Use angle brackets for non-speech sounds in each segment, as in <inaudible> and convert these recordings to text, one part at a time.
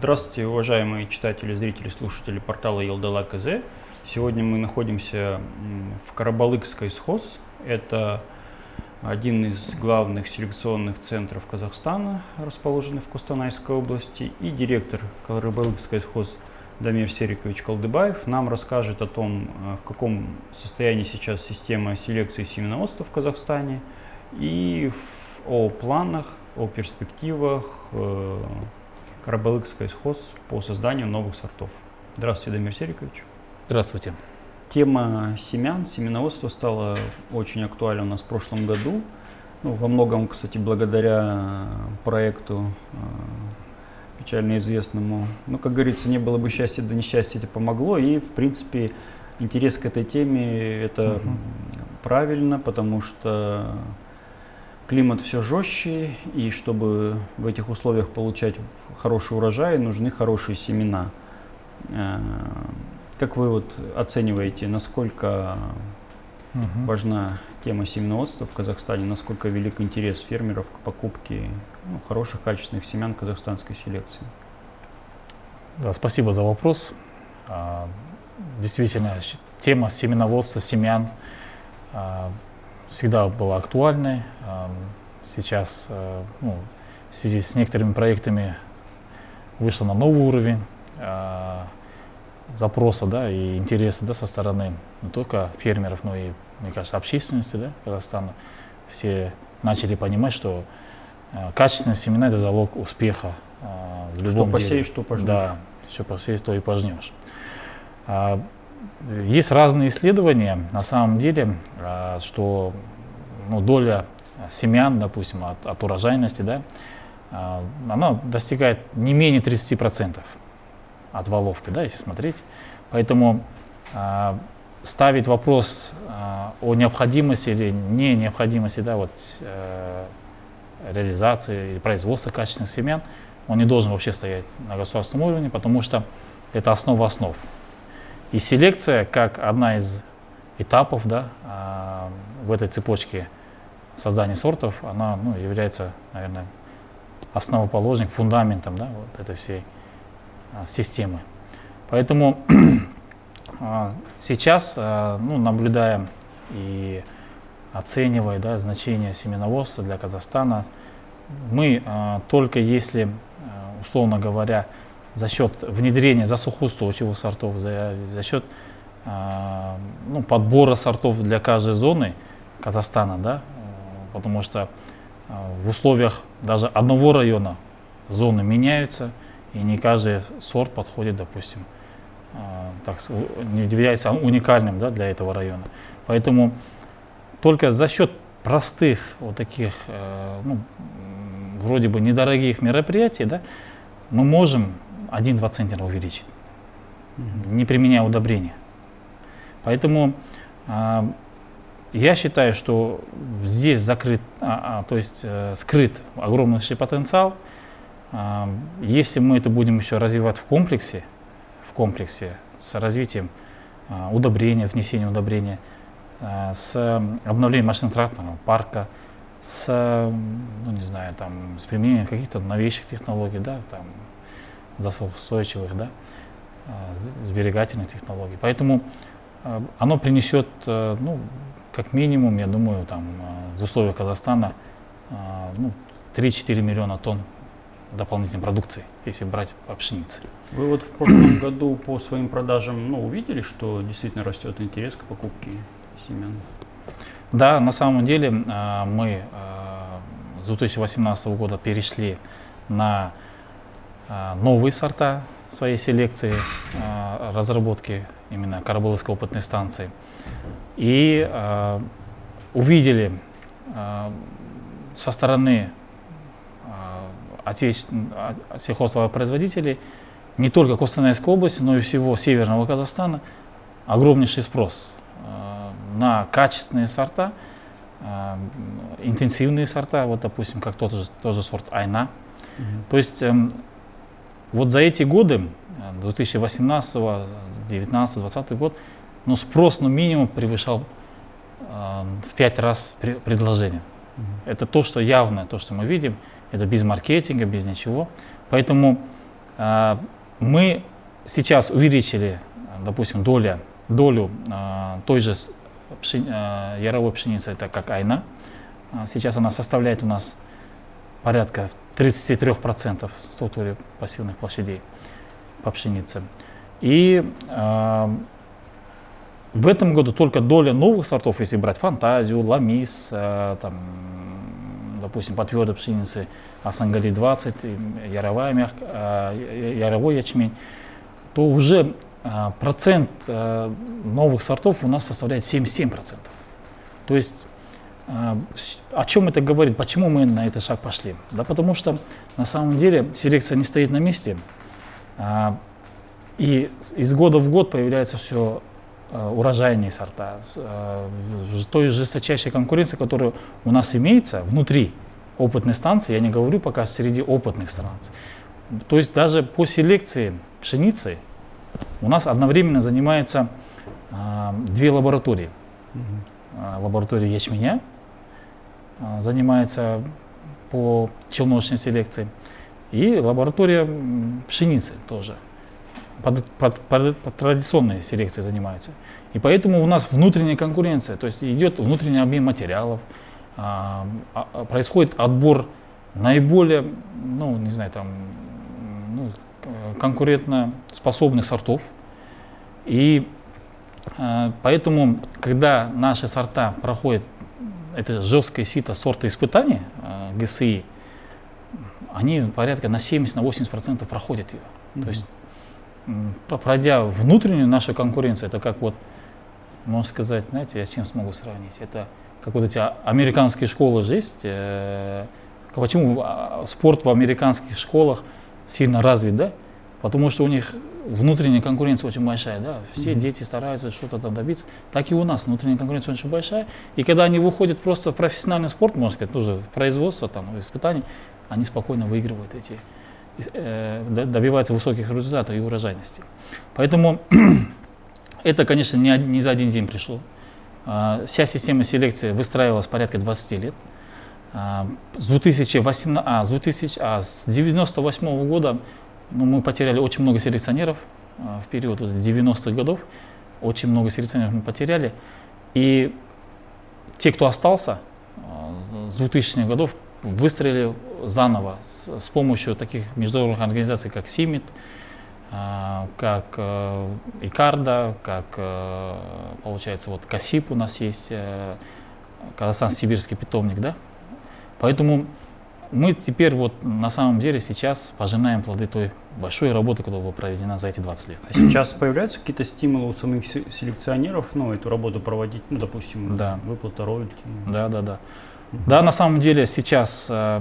Здравствуйте, уважаемые читатели, зрители, слушатели портала Елдала КЗ. Сегодня мы находимся в Карабалыкской схоз. Это один из главных селекционных центров Казахстана, расположенный в Кустанайской области. И директор Карабалыкской схоз Дамир Серикович Колдыбаев нам расскажет о том, э, в каком состоянии сейчас система селекции семеноводства в Казахстане и о планах, о перспективах Карабалыкской схоз по созданию новых сортов. Здравствуйте, Дамир Серикович. Здравствуйте. Тема семян, семеноводства стала очень актуальна у нас в прошлом году. Ну, во многом, кстати, благодаря проекту э, печально известному. Ну, как говорится, не было бы счастья, да несчастье это помогло. И, в принципе, интерес к этой теме это угу. правильно, потому что климат все жестче, и чтобы в этих условиях получать хороший урожай, нужны хорошие семена. Э, как вы вот оцениваете, насколько угу. важна тема семеноводства в Казахстане, насколько велик интерес фермеров к покупке ну, хороших качественных семян казахстанской селекции? Да, спасибо за вопрос. А, действительно, тема семеноводства, семян а, всегда была актуальной. Сейчас э, ну, в связи с некоторыми проектами вышла на новый уровень а, запроса да, и интереса да, со стороны не только фермеров, но и, мне кажется, общественности да, Казахстана. Все начали понимать, что э, качественные семена – это залог успеха э, в любом что деле. посеешь, что пожнешь. Да, что посеешь, то и пожнешь. Есть разные исследования, на самом деле, а, что ну, доля семян, допустим, от, от урожайности, да, а, она достигает не менее 30% от воловки, да, если смотреть. Поэтому а, ставить вопрос о необходимости или не необходимости да, вот, э, реализации или производства качественных семян, он не должен вообще стоять на государственном уровне, потому что это основа основ. И селекция, как одна из этапов да, в этой цепочке создания сортов, она ну, является, наверное, основоположником, фундаментом да, вот этой всей а, системы. Поэтому <clears throat> а, сейчас, а, ну, наблюдая и оценивая да, значение семеноводства для Казахстана, мы а, только если, а, условно говоря, за счет внедрения засухоустойчивых сортов, за, за счет а, ну, подбора сортов для каждой зоны Казахстана, да, потому что а, в условиях даже одного района зоны меняются, и не каждый сорт подходит, допустим, а, так, не является уникальным да, для этого района. Поэтому только за счет простых вот таких, э, ну, вроде бы недорогих мероприятий, да, мы можем 1-2 центнера увеличить, не применяя удобрения. Поэтому а, я считаю, что здесь закрыт, а, а, то есть э, скрыт огромнейший потенциал. А, если мы это будем еще развивать в комплексе, в комплексе с развитием а, удобрения, внесения удобрения, а, с обновлением машино-тракторного парка, с, ну не знаю, там, с применением каких-то новейших технологий, да, там, засухоустойчивых, да, а, сберегательных технологий. Поэтому а, оно принесет, э, ну, как минимум, я думаю, там, э, в условиях Казахстана э, ну, 3-4 миллиона тонн дополнительной продукции, если брать по пшенице. Вы вот в прошлом <coughs> году по своим продажам ну, увидели, что действительно растет интерес к покупке семян? Да, на самом деле мы с 2018 года перешли на новые сорта своей селекции, разработки именно Карабуловской опытной станции и э, увидели со стороны отечественных сельхозтоваропроизводителей не только Костанайской области, но и всего Северного Казахстана огромнейший спрос на качественные сорта, интенсивные сорта, вот допустим, как тот же, тот же сорт Айна. -hmm. То есть э, вот за эти годы, 2018, 2019, 2020 год, но спрос, ну, минимум превышал э, в пять раз предложение. Mm -hmm. Это то, что явно, то, что мы видим, это без маркетинга, без ничего. Поэтому э, мы сейчас увеличили, допустим, доля, долю той же пшени, яровой пшеницы, это как айна. Сейчас она составляет у нас порядка 33% в структуре пассивных площадей по пшенице. И э, в этом году только доля новых сортов, если брать фантазию, ламис, э, там, допустим, по твердой пшенице Асангали 20, яровая мягк, э, яровой ячмень, то уже э, процент э, новых сортов у нас составляет 77%. То есть о чем это говорит? Почему мы на этот шаг пошли? Да потому что на самом деле селекция не стоит на месте. Э, и из года в год появляются все э, урожайные сорта. Той жесточайшей конкуренции, которая у нас имеется внутри опытной станции, я не говорю пока среди опытных станций. То есть даже по селекции пшеницы у нас одновременно занимаются две лаборатории. Лаборатория ячменя занимается по челночной селекции и лаборатория пшеницы тоже под, под, под, под традиционной селекцией занимаются. И поэтому у нас внутренняя конкуренция, то есть идет внутренний обмен материалов, а, а, происходит отбор наиболее, ну, не знаю, там, ну, конкурентно способных сортов. И а, поэтому, когда наши сорта проходят это жесткое сито сорта испытания, а, ГСИ, они порядка на 70-80% проходят ее. Mm-hmm. То есть пройдя внутреннюю нашу конкуренцию, это как вот, можно сказать, знаете, я с чем смогу сравнить? Это как вот эти американские школы же есть. Э, почему а, спорт в американских школах сильно развит, да? Потому что у них внутренняя конкуренция очень большая, да, все mm-hmm. дети стараются что-то там добиться, так и у нас внутренняя конкуренция очень большая, и когда они выходят просто в профессиональный спорт, можно сказать, тоже в производство, там, в испытания, они спокойно выигрывают эти Э, добивается высоких результатов и урожайности. Поэтому <clears throat> это, конечно, не, не за один день пришло. А, вся система селекции выстраивалась порядка 20 лет. А, с 2018, а, с 2000, а с 98 года ну, мы потеряли очень много селекционеров а, в период 90-х годов. Очень много селекционеров мы потеряли. И те, кто остался с 2000-х годов, выстроили заново с, с помощью таких международных организаций, как СИМИТ, э, как э, ИКАРДА, как, э, получается, вот КАСИП у нас есть, э, Казахстан-Сибирский питомник, да. Поэтому мы теперь вот на самом деле сейчас пожинаем плоды той большой работы, которая была проведена за эти 20 лет. А сейчас появляются какие-то стимулы у самих селекционеров, ну, эту работу проводить, ну, допустим, да. выплата роялти? Да, да, да. Да, на самом деле сейчас э,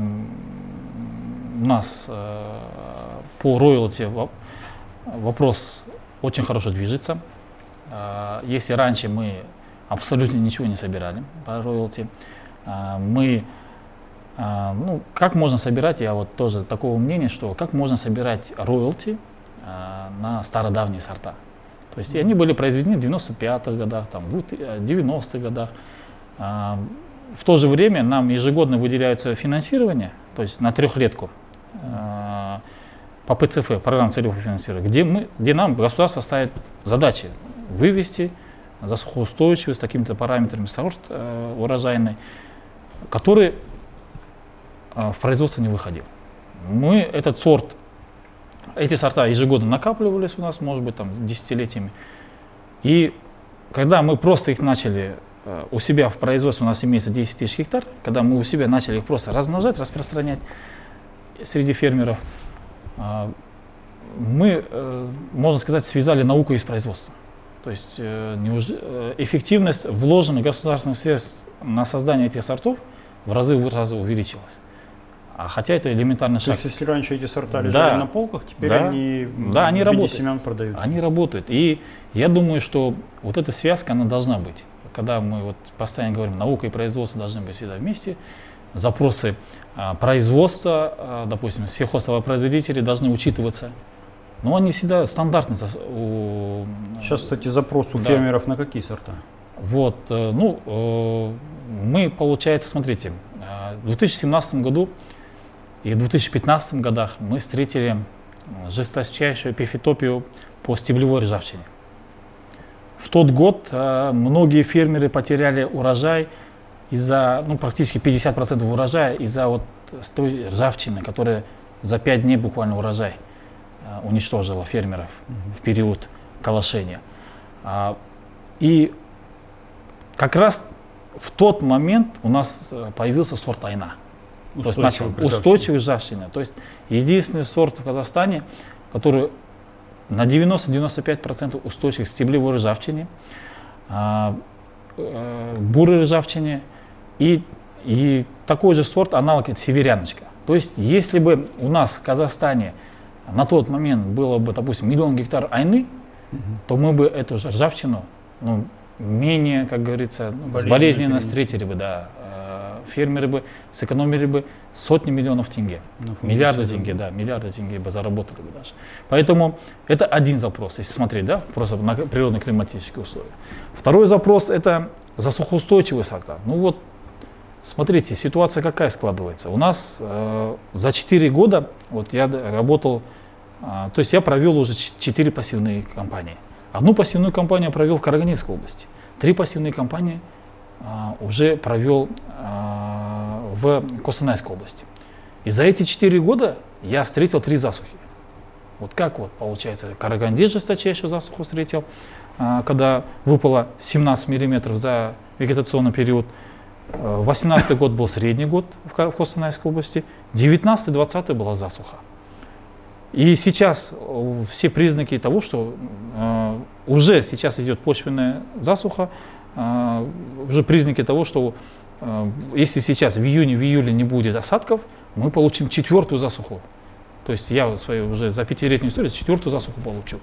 у нас э, по роялти вопрос очень хорошо движется. Э, если раньше мы абсолютно ничего не собирали по роялти, э, мы э, ну, как можно собирать, я вот тоже такого мнения, что как можно собирать роялти э, на стародавние сорта. То есть они были произведены в 95-х годах, там, в 90-х годах. Э, в то же время нам ежегодно выделяется финансирование, то есть на трехлетку э, по ПЦФ, программа целевого финансирования, где, мы, где нам государство ставит задачи вывести за сухоустойчивость с такими-то параметрами сорт э, урожайный, который э, в производство не выходил. Мы этот сорт, эти сорта ежегодно накапливались у нас, может быть, там десятилетиями. И когда мы просто их начали Э, у себя в производстве у нас имеется 10 тысяч гектар, когда мы у себя начали их просто размножать, распространять среди фермеров, э, мы, э, можно сказать, связали науку из производства. То есть эффективность вложенных государственных средств на создание этих сортов в разы, в разы увеличилась. А хотя это элементарный шаг. То есть, если раньше эти сорта лежали да, на полках, теперь да, они, да, они работают. семян продают. Они работают. И я думаю, что вот эта связка, она должна быть когда мы вот постоянно говорим, наука и производство должны быть всегда вместе, запросы а, производства, а, допустим, сельхозтоваропроизводители должны учитываться. Но они всегда стандартны. У... Сейчас, кстати, запрос у да. фермеров на какие сорта? Вот, э, ну, э, мы, получается, смотрите, э, в 2017 году и в 2015 годах мы встретили жесточайшую эпифитопию по стеблевой ржавчине. В тот год э, многие фермеры потеряли урожай из-за, ну, практически 50% урожая из-за вот той ржавчины, которая за 5 дней буквально урожай э, уничтожила фермеров mm-hmm. в период калашения. А, и как раз в тот момент у нас э, появился сорт айна. То есть устойчивый. То есть единственный сорт в Казахстане, который на 90-95% устойчив к стеблевой ржавчине, а, э, бурой ржавчине и, и такой же сорт, аналог северяночка. То есть если бы у нас в Казахстане на тот момент было бы, допустим, миллион гектар айны, угу. то мы бы эту ржавчину ну, менее, как говорится, ну, болезненно встретили бы, да, фермеры бы сэкономили бы сотни миллионов тенге, ну, миллиарды тенге, да, миллиарды тенге бы заработали бы даже. Поэтому это один запрос, если смотреть, да, просто на природно-климатические условия. Второй запрос это засухоустойчивые сорта. Ну вот, смотрите, ситуация какая складывается. У нас э, за 4 года, вот я работал, э, то есть я провел уже 4 пассивные кампании. Одну пассивную кампанию провел в Караганинской области. Три пассивные кампании а, уже провел а, в Костанайской области. И за эти четыре года я встретил три засухи. Вот как вот получается, Караганде жесточайшую засуху встретил, а, когда выпало 17 миллиметров за вегетационный период. 18 год был средний год в Костанайской области, 19-20 была засуха. И сейчас все признаки того, что уже сейчас идет почвенная засуха, уже признаки того, что если сейчас в июне, в июле не будет осадков, мы получим четвертую засуху. То есть я свою уже за пятилетнюю историю четвертую засуху получу.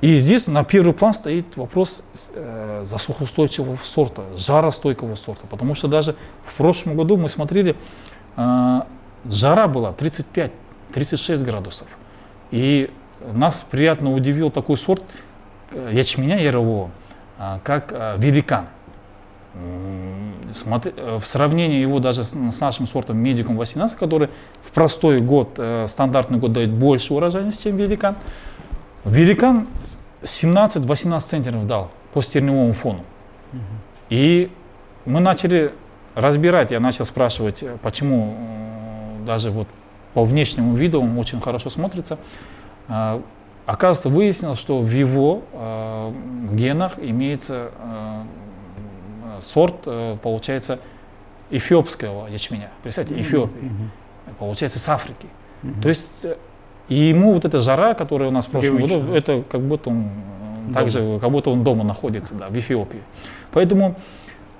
И здесь на первый план стоит вопрос э, засухоустойчивого сорта, жаростойкого сорта. Потому что даже в прошлом году мы смотрели, э, жара была 35-36 градусов. И нас приятно удивил такой сорт э, ячменя ярового, а, как а, великан. Э, в сравнении его даже с нашим сортом медикум 18, который в простой год, э, стандартный год дает больше урожайности, чем великан, великан 17-18 центнеров дал по стерневому фону. И мы начали разбирать, я начал спрашивать, э, почему даже вот по внешнему виду он очень хорошо смотрится. А, Оказывается, выяснилось, что в его генах имеется сорт, э, получается, эфиопского ячменя. Представьте, Эфиопии. Mm-hmm. Получается, с Африки. Mm-hmm. То есть, э, и ему вот эта жара, которая у нас в прошлом Привычно. году, это как будто он дома. также, как будто он дома находится, да, в Эфиопии. Поэтому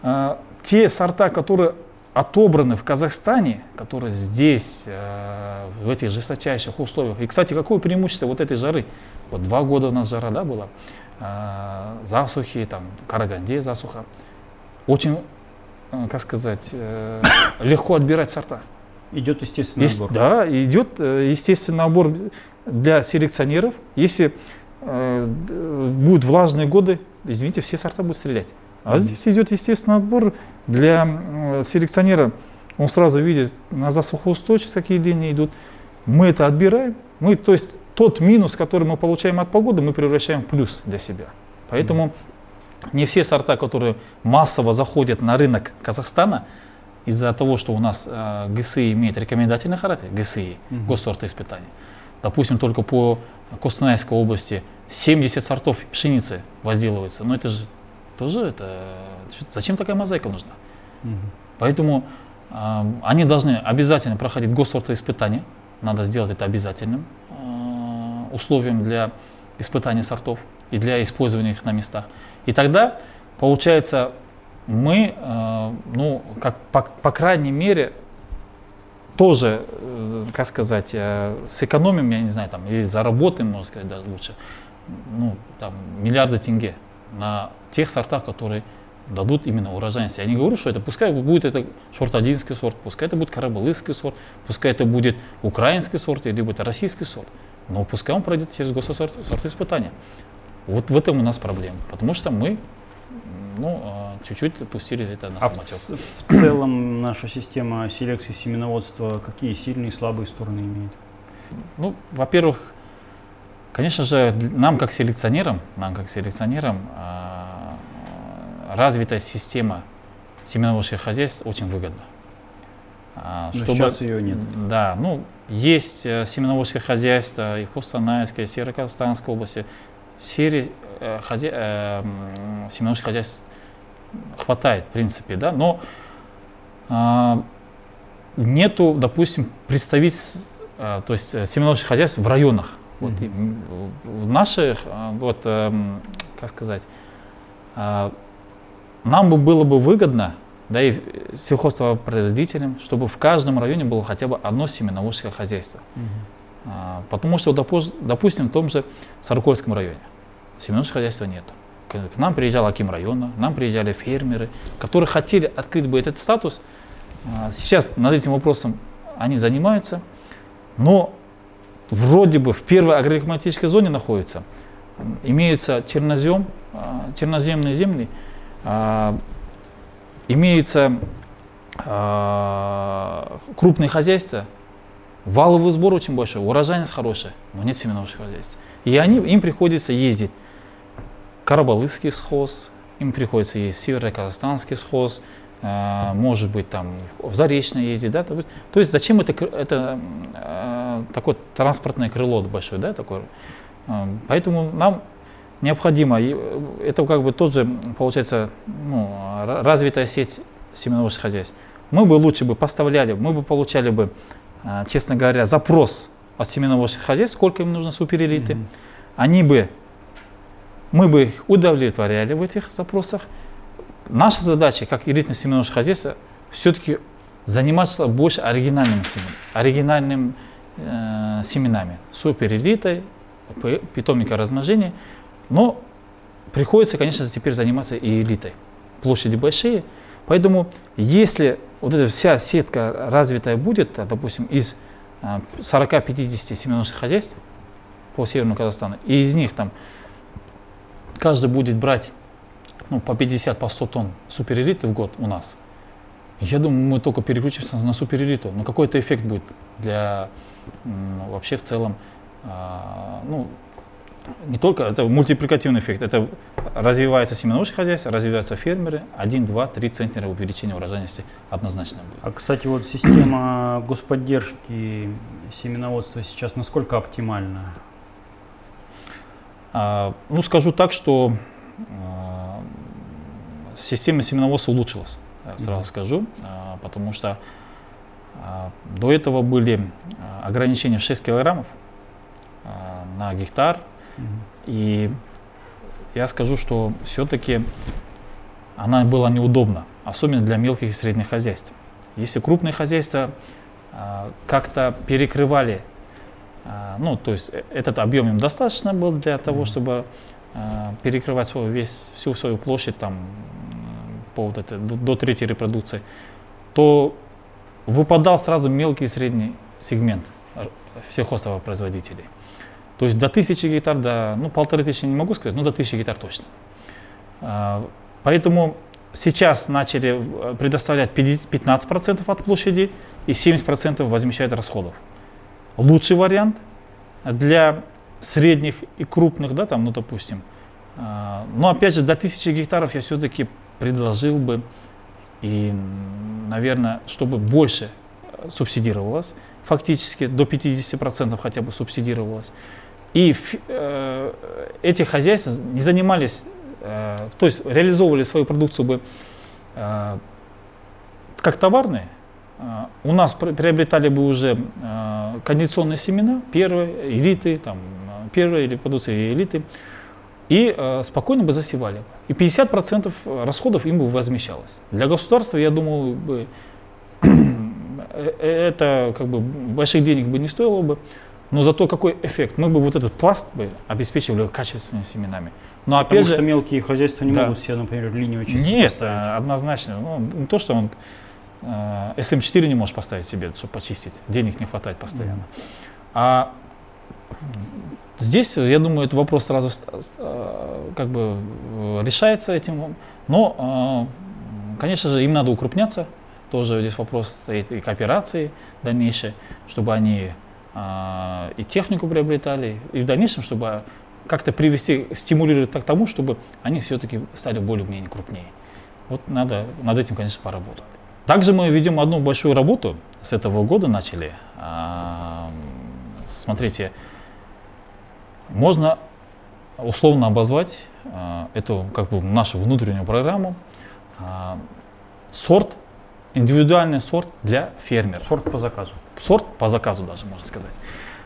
э, те сорта, которые отобраны в Казахстане, которые здесь, э, в этих жесточайших условиях. И, кстати, какое преимущество вот этой жары? Вот два года у нас жара да, была, э, засухи, там, Караганде засуха. Очень, э, как сказать, э, легко отбирать сорта. Идет естественный Есть, отбор. Да, идет э, естественный отбор для селекционеров. Если э, будут влажные годы, извините, все сорта будут стрелять. А здесь идет естественный отбор для селекционера. Он сразу видит, на засухоустойчивость какие линии идут. Мы это отбираем. Мы, то есть тот минус, который мы получаем от погоды, мы превращаем в плюс для себя. Поэтому не все сорта, которые массово заходят на рынок Казахстана, из-за того, что у нас э, ГСИ имеет рекомендательный характер, ГСИ, mm-hmm. госсорта испытаний. Допустим, только по Костанайской области 70 сортов пшеницы возделывается. Но это же тоже это зачем такая мозаика нужна? Угу. Поэтому э, они должны обязательно проходить госсортоиспытание, надо сделать это обязательным э, условием для испытания сортов и для использования их на местах. И тогда получается мы, э, ну, как по, по крайней мере, тоже, э, как сказать, э, сэкономим, я не знаю, там, или заработаем, можно сказать, даже лучше, ну, там, миллиарды тенге на тех сортах, которые дадут именно урожайность. Я не говорю, что это пускай будет это шорт-одинский сорт, пускай это будет карабалыский сорт, пускай это будет украинский сорт, либо это российский сорт, но пускай он пройдет через госсорт испытания. Вот в этом у нас проблема, потому что мы ну, а, чуть-чуть пустили это на самотек. А в, в целом наша система селекции семеноводства какие сильные и слабые стороны имеет? ну, во-первых, конечно же, нам как селекционерам, нам как селекционерам а, развитая система семеноводческих хозяйств очень выгодна. А, чтобы, сейчас ее нет. Да, ну, есть э, семеноводческие хозяйства и в Костанайской, и Северо-Казахстанской области. Серии э, хозя... э, семеноводческих хозяйств хватает, в принципе, да, но э, нету, допустим, представительств, э, то есть э, семеноводческих хозяйств в районах. Вот, mm-hmm. в наших, э, вот, э, как сказать, э, нам бы было бы выгодно, да и сельхозтоваропроизводителям, чтобы в каждом районе было хотя бы одно семеноводческое хозяйство. Угу. А, потому что, допустим, в том же Саркольском районе семеноводческого хозяйства нет. К нам приезжал Аким района, нам приезжали фермеры, которые хотели открыть бы этот статус. А, сейчас над этим вопросом они занимаются, но вроде бы в первой агроклиматической зоне находятся, имеются чернозем, а, черноземные земли, имеются крупные хозяйства, валовый сбор очень большой, урожайность хорошая, но нет семенных хозяйств. И они, им приходится ездить Карабалыкский схоз, им приходится ездить Северо-Казахстанский схоз, э, может быть там в Заречное ездить, да, то, то есть зачем это, это э, такое транспортное крыло большое, да, такое, э, поэтому нам необходимо. Э, это как бы тоже получается ну, развитая сеть семеновых хозяйств. Мы бы лучше бы поставляли, мы бы получали бы, честно говоря, запрос от семеновых хозяйств, сколько им нужно суперэлиты. Mm-hmm. Они бы, мы бы их удовлетворяли в этих запросах. Наша задача, как элитное семеновое хозяйство, все-таки заниматься больше оригинальным семенами, оригинальным э, семенами, суперэлитой, питомника размножения. Но приходится, конечно, теперь заниматься и элитой. Площади большие. Поэтому если вот эта вся сетка развитая будет, допустим, из 40-50 а, семеножных хозяйств по Северному Казахстану, и из них там каждый будет брать ну, по 50, по 100 тонн суперэлиты в год у нас, я думаю, мы только переключимся на суперэлиту, но какой-то эффект будет для вообще в целом, а, ну, не только, это мультипликативный эффект, это развивается семеновое хозяйство, развиваются фермеры, 1, 2, 3 центнера увеличения урожайности однозначно будет. А, кстати, вот система господдержки семеноводства сейчас насколько оптимальна? А, ну, скажу так, что а, система семеноводства улучшилась, сразу mm-hmm. скажу, а, потому что а, до этого были а, ограничения в 6 килограммов а, на гектар, и я скажу, что все-таки она была неудобна, особенно для мелких и средних хозяйств. Если крупные хозяйства а, как-то перекрывали, а, ну, то есть э, этот объем им достаточно был для того, чтобы а, перекрывать свой, весь, всю свою площадь там, по вот это, до, до третьей репродукции, то выпадал сразу мелкий и средний сегмент всех производителей. То есть до тысячи гектар, до, ну полторы тысячи не могу сказать, но до тысячи гектар точно. А, поэтому сейчас начали э, предоставлять 15% от площади и 70% возмещают расходов. Лучший вариант для средних и крупных, да, там, ну, допустим. А, но опять же, до тысячи гектаров я все-таки предложил бы, и, наверное, чтобы больше э, субсидировалось, фактически до 50% хотя бы субсидировалось. И э, эти хозяйства не занимались, э, то есть реализовывали свою продукцию бы э, как товарные. Э, у нас приобретали бы уже э, кондиционные семена, первые, элиты, там, первые или продукции элиты, и э, спокойно бы засевали. И 50% расходов им бы возмещалось. Для государства, я думаю, бы, <clears throat> э, это как бы больших денег бы не стоило бы. Но зато какой эффект? Мы бы вот этот пласт бы обеспечивали качественными семенами. Но опять Потому же, что мелкие хозяйства не да. могут себе, например, линию очистки Нет, поставить. однозначно. Ну, не то, что он э, SM4 не можешь поставить себе, чтобы почистить. Денег не хватает постоянно. Mm. А здесь, я думаю, этот вопрос сразу э, как бы э, решается этим. Но, э, конечно же, им надо укрупняться. Тоже здесь вопрос стоит и кооперации дальнейшей, чтобы они и технику приобретали, и в дальнейшем, чтобы как-то привести, стимулировать к тому, чтобы они все-таки стали более-менее крупнее. Вот надо над этим, конечно, поработать. Также мы ведем одну большую работу, с этого года начали. А, смотрите, можно условно обозвать а, эту как бы нашу внутреннюю программу сорт, индивидуальный сорт для фермеров. Сорт по заказу. Сорт по заказу даже, можно сказать.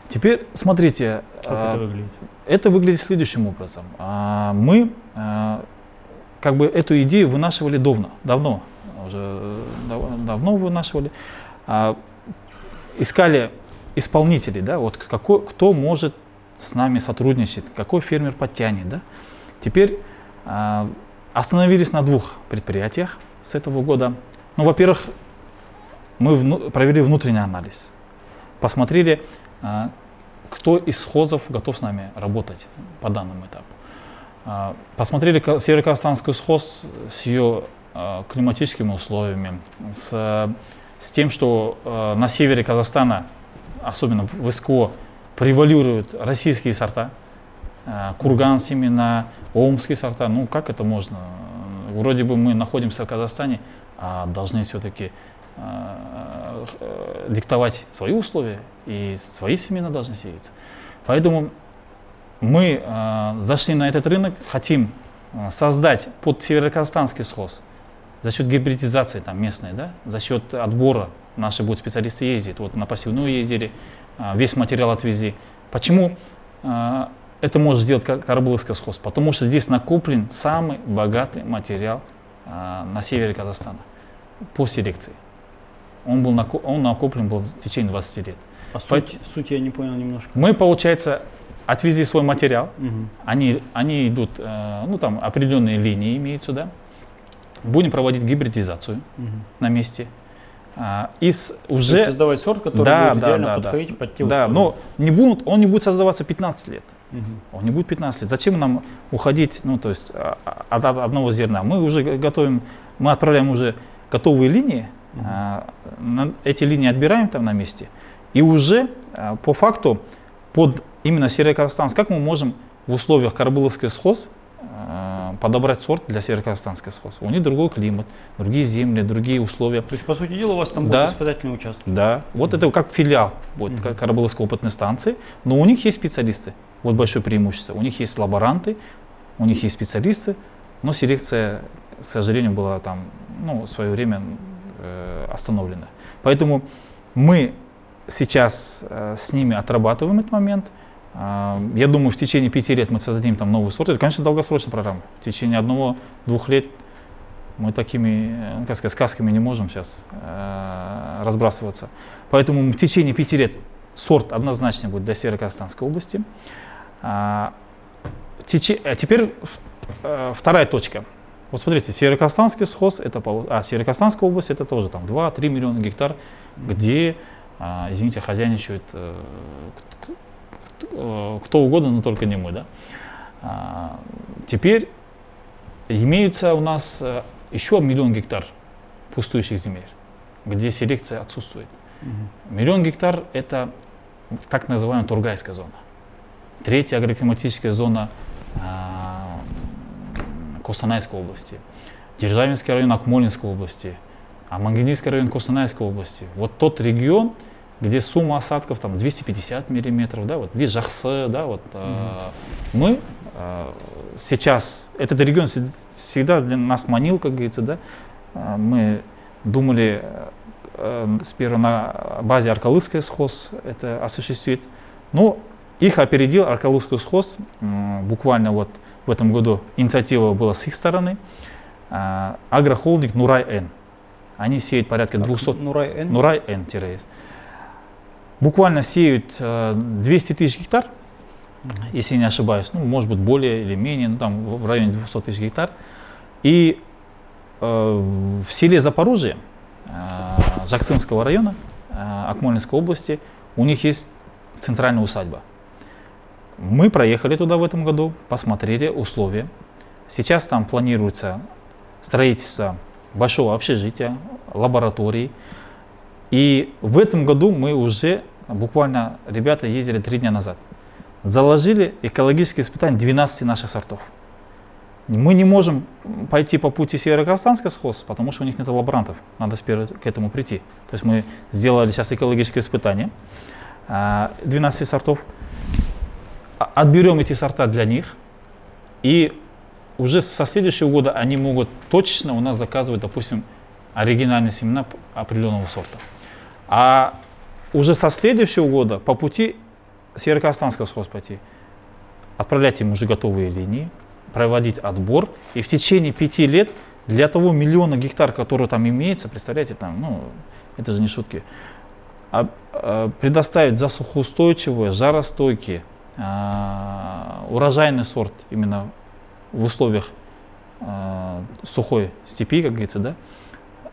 Теперь смотрите. Как а, это выглядит? Это выглядит следующим образом. А, мы а, как бы эту идею вынашивали давно, давно, уже давно вынашивали. А, искали исполнителей, да, вот какой, кто может с нами сотрудничать, какой фермер подтянет, да. Теперь а, остановились на двух предприятиях с этого года. Ну, во-первых, мы вну, провели внутренний анализ, посмотрели, а, кто из схозов готов с нами работать по данному этапу. А, посмотрели Северо-Казахстанскую схоз с ее а, климатическими условиями, с, с тем, что на севере Казахстана, особенно в СКО, превалируют российские сорта, курган семена, омские сорта. Ну, как это можно? Вроде бы мы находимся в Казахстане, а должны все-таки диктовать свои условия и свои семена должны сеяться. Поэтому мы э, зашли на этот рынок, хотим э, создать под североказахстанский схоз за счет гибридизации там местной, да, за счет отбора наши будут специалисты ездить, вот на пассивную ездили, э, весь материал отвезли. Почему э, это может сделать Карабуловский схоз? Потому что здесь накоплен самый богатый материал э, на севере Казахстана по селекции. Он, был накоп, он накоплен был в течение 20 лет. А суть, суть я не понял немножко. Мы, получается, отвезли свой материал, угу. они, они идут, э, ну там определенные линии имеются, да. Будем проводить гибридизацию угу. на месте. А, и с, уже... То есть создавать сорт, который да, будет да, идеально да, подходить да. под те условия. Да, но не будут, он не будет создаваться 15 лет. Угу. Он не будет 15 лет. Зачем нам уходить, ну то есть а, от одного зерна? Мы уже готовим, мы отправляем уже готовые линии, Uh-huh. Эти линии отбираем там на месте. И уже а, по факту под именно Северо-Казахстанск, как мы можем в условиях Карбыловской схоз а, подобрать сорт для Северо-Казахстанской схоз. У них другой климат, другие земли, другие условия. То есть, по сути дела, у вас там да, будет испытательный участок? Да, вот mm-hmm. это как филиал будет mm-hmm. Карабыловской опытной станции, но у них есть специалисты. Вот большое преимущество. У них есть лаборанты, у них есть специалисты, но селекция, к сожалению, была там, ну, в свое время э, остановлено. Поэтому мы сейчас э, с ними отрабатываем этот момент. Э, я думаю, в течение пяти лет мы создадим там новый сорт. Это, конечно, долгосрочная программа. В течение одного-двух лет мы такими, как сказать, сказками не можем сейчас э, разбрасываться. Поэтому в течение пяти лет сорт однозначно будет для Северо-Казахстанской области. А, теперь э, вторая точка – вот смотрите, Североказахстанский схоз, это, а Североказахстанская область, это тоже там 2-3 миллиона гектар, где, а, извините, хозяйничают э, кто угодно, но только не мы. Да? А, теперь имеются у нас э, еще миллион гектар пустующих земель, где селекция отсутствует. Угу. Миллион гектар – это так называемая Тургайская зона. Третья агроклиматическая зона а, Костанайской области, Державинский район Акмолинской области, а Мангенийский район Костанайской области. Вот тот регион, где сумма осадков там 250 миллиметров, да, вот здесь Жахсы, да, вот э, мы э, сейчас этот регион всегда для нас манил, как говорится, да, э, мы думали э, сперва на базе Аркалыцкой схоз это осуществить, но их опередил Аркалыцкий схоз э, буквально вот в этом году инициатива была с их стороны. А, агрохолдинг Нурай-Н. Они сеют порядка 200... Нурай-Н? Нурай-Н-С. Буквально сеют 200 э, тысяч гектар, если не ошибаюсь. Ну, может быть, более или менее, ну, там в районе 200 тысяч гектар. И э, в селе Запорожье, э, Жакцинского района, Акмолинской области, у них есть центральная усадьба. Мы проехали туда в этом году, посмотрели условия. Сейчас там планируется строительство большого общежития, лаборатории. И в этом году мы уже буквально ребята ездили три дня назад. Заложили экологические испытания 12 наших сортов. Мы не можем пойти по пути Северо-Казахстанской схоз, потому что у них нет лаборантов. Надо сперва к этому прийти. То есть мы сделали сейчас экологические испытания 12 сортов. А, отберем эти сорта для них. И уже со следующего года они могут точно у нас заказывать, допустим, оригинальные семена определенного сорта. А уже со следующего года по пути Северо-Казахстанского пойти отправлять им уже готовые линии, проводить отбор. И в течение пяти лет для того миллиона гектар, который там имеется, представляете, там, ну, это же не шутки, а, а, предоставить засухоустойчивые, жаростойкие, урожайный сорт именно в условиях а, сухой степи, как говорится, да,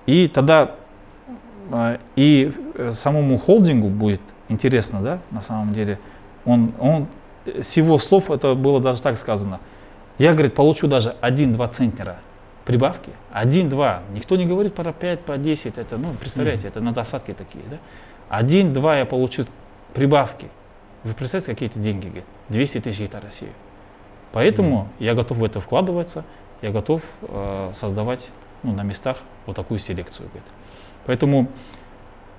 и тогда а, и самому холдингу будет интересно, да, на самом деле, он, он с его слов это было даже так сказано. Я, говорит, получу даже 1-2 центнера прибавки. 1-2. Никто не говорит про 5, по 10. Это, ну, представляете, mm-hmm. это на досадке такие, да. 1-2 я получу прибавки. Вы представляете, какие эти деньги, говорит? 200 тысяч гектар России. Поэтому mm-hmm. я готов в это вкладываться, я готов э, создавать ну, на местах вот такую селекцию. Говорит. Поэтому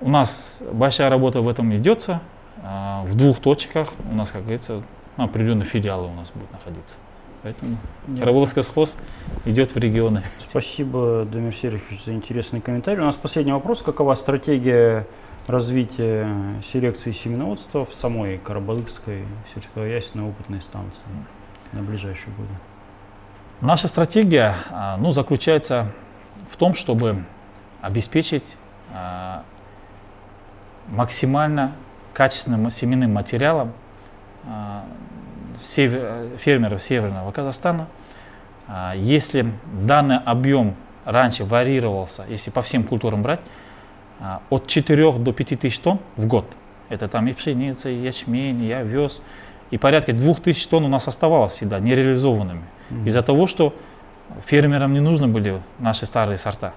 у нас большая работа в этом идется. А, в двух точках у нас, как говорится, ну, определенные филиалы у нас будут находиться. Поэтому Карабуловский схоз идет в регионы. Спасибо, Дамир Сергеевич, за интересный комментарий. У нас последний вопрос. Какова стратегия развития селекции семеноводства в самой Карабалыкской сельскохозяйственной опытной станции на ближайшие годы? Наша стратегия а, ну, заключается в том, чтобы обеспечить а, максимально качественным семенным материалом а, фермеров Северного Казахстана. Если данный объем раньше варьировался, если по всем культурам брать, от 4 до 5 тысяч тонн в год, это там и пшеница, и ячмень, и овес, и порядка 2000 тонн у нас оставалось всегда нереализованными. Mm-hmm. Из-за того, что фермерам не нужны были наши старые сорта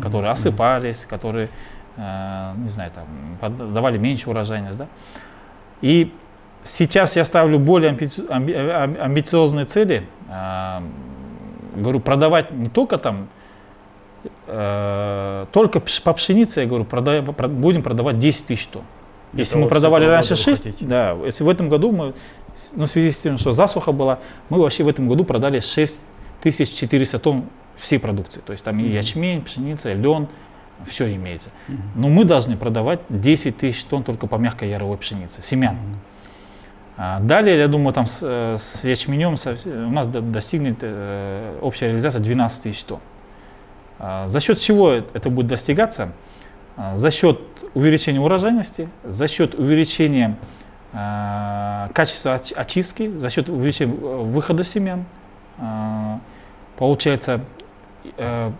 которые осыпались, которые, э, не знаю, там, давали меньше урожайность. Да? И сейчас я ставлю более амбициозные цели. Э, говорю, продавать не только там, э, только по пшенице, я говорю, продай, будем продавать 10 тысяч тонн. Если мы продавали раньше 6, да, если в этом году мы, ну, в связи с тем, что засуха была, мы вообще в этом году продали 6400 тонн всей продукции. То есть там mm-hmm. и ячмень, пшеница, лен, все имеется. Mm-hmm. Но мы должны продавать 10 тысяч тонн только по мягкой яровой пшенице, семян. Mm-hmm. А далее, я думаю, там с, э, с ячменем со, у нас достигнет э, общая реализация 12 тысяч тонн. А, за счет чего это будет достигаться? А, за счет увеличения урожайности, за счет увеличения а, качества очистки, за счет увеличения э, выхода семян. Получается, Э,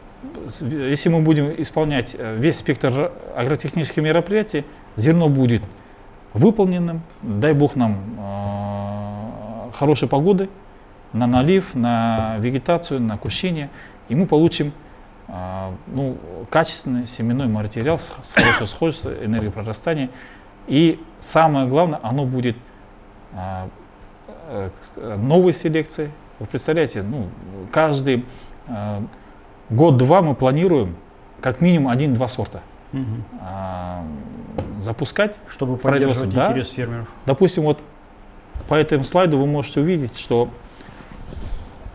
если мы будем исполнять э, весь спектр агротехнических мероприятий, зерно будет выполненным, дай бог нам хорошей погоды на налив, на вегетацию, на кущение, и мы получим ну, качественный семенной материал с, с хорошей схожестью, энергией прорастания. И самое главное, оно будет новой селекции. Вы представляете, ну, каждый год-два мы планируем как минимум один-два сорта угу. а, запускать. Чтобы поддерживать да. интерес фермеров. Допустим, вот по этому слайду вы можете увидеть, что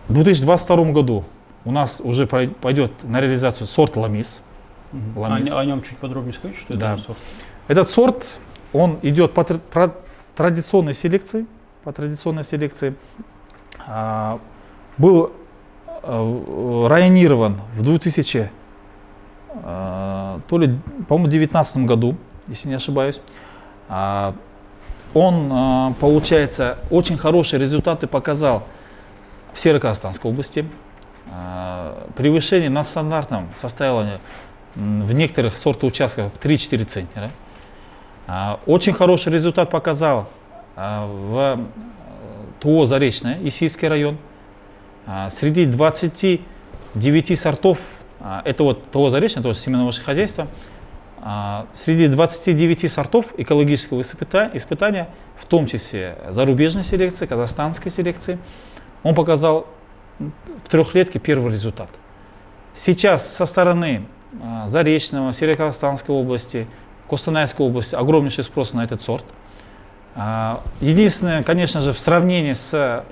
в 2022 году у нас уже пойдет на реализацию сорт ламис. Ламис. О, о нем чуть подробнее скажите, что да. это сорт? Этот сорт, он идет по, по традиционной селекции, по традиционной селекции. А, был Э, районирован в 2000, э, то ли, по-моему, 19 году, если не ошибаюсь. А, он, э, получается, очень хорошие результаты показал в Северо-Казахстанской области. Превышение над стандартом составило в некоторых сортоучастках 3-4 центнера. Очень хороший результат показал в ТО Заречное, Исийский район – а, среди 29 сортов, а, это вот того заречного, того семенного хозяйства, а, среди 29 сортов экологического испытания, в том числе зарубежной селекции, казахстанской селекции, он показал в трехлетке первый результат. Сейчас со стороны а, Заречного, Северо-Казахстанской области, Костанайской области огромнейший спрос на этот сорт. А, единственное, конечно же, в сравнении с,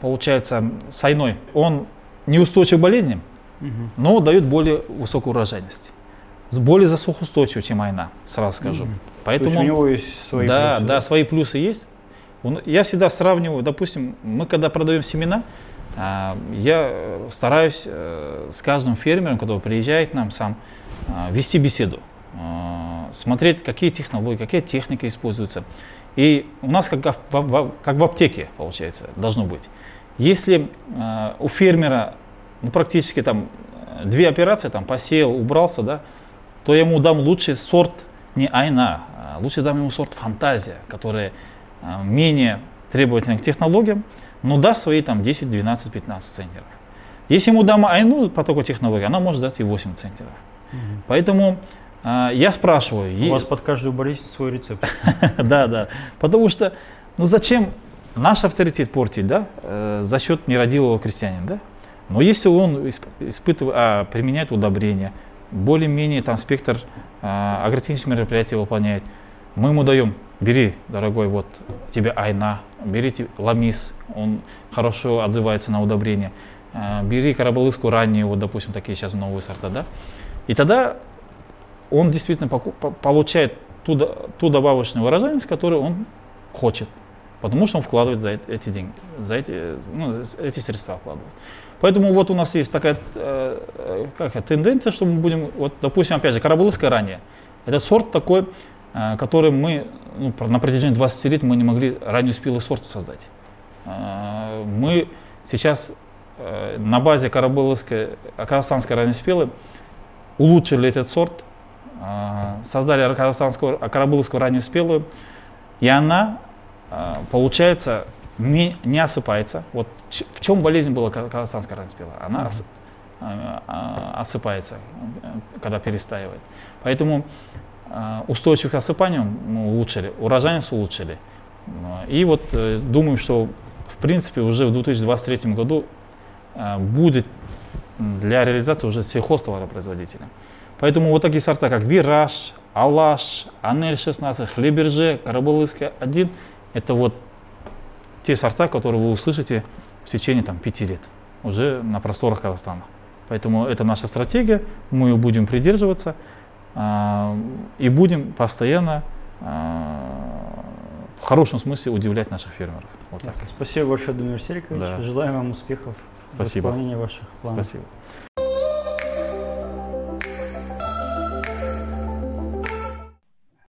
получается, с айной, он неустойчив к болезням, но дает более высокую урожайность более засухоустойчивый, чем айна, сразу скажу. Mm. Поэтому у него есть свои да, плюсы. Да, свои плюсы есть. Я всегда сравниваю, допустим, мы когда продаем семена, а, я стараюсь э, с каждым фермером, который приезжает к нам сам, а, вести беседу, а, смотреть, какие технологии, какие техники используются. И у нас как в, как в аптеке, получается, должно быть. Если у фермера ну, практически там две операции, там посеял, убрался, да, то я ему дам лучший сорт не айна, лучше дам ему сорт фантазия, который менее требовательный к технологиям, но даст свои там 10, 12, 15 центнеров. Если ему дам айну по такой технологии, она может дать и 8 центнеров. Угу. Поэтому а, я спрашиваю. У вас под каждую болезнь свой рецепт. <laughs> да, да. Потому что, ну зачем наш авторитет портить, да, э, за счет нерадивого крестьянина, да? Но если он испытывает, а, применяет удобрения, более-менее там спектр а, агротехнических мероприятий выполняет. Мы ему даем, бери, дорогой, вот тебе айна, берите ламис, он хорошо отзывается на удобрение, а, бери карабалыску раннюю, вот, допустим, такие сейчас новые сорта, да, и тогда он действительно получает ту, ту добавочную урожайность, которую он хочет, потому что он вкладывает за эти деньги, за эти, ну, эти средства вкладывает. Поэтому вот у нас есть такая э, как, тенденция, что мы будем, вот, допустим, опять же, карабулыска ранее. Этот сорт такой, э, который мы ну, на протяжении 20 лет мы не могли раннюю спелый сорт создать. Э, мы сейчас э, на базе карабулыской, казахстанской раннеспелой улучшили этот сорт, создали казахстанскую карабулыскую раннеспелую, и она, получается, не, не осыпается. Вот в чем болезнь была казахстанская ранспела? Она ос, осыпается, когда перестаивает. Поэтому устойчивых к осыпанию мы улучшили, урожайность улучшили. И вот э, думаю, что в принципе уже в 2023 году будет для реализации уже сельхозтоваропроизводителя. Поэтому вот такие сорта, как Вираж, Алаш, Анель 16, Хлеберже, Карабулыска 1, это вот те сорта, которые вы услышите в течение там, пяти лет уже на просторах Казахстана. Поэтому это наша стратегия, мы ее будем придерживаться э, и будем постоянно э, в хорошем смысле удивлять наших фермеров. Вот так. Спасибо большое, Дамир Серикович. Да. Желаю вам успехов Спасибо. в выполнении ваших планов. Спасибо.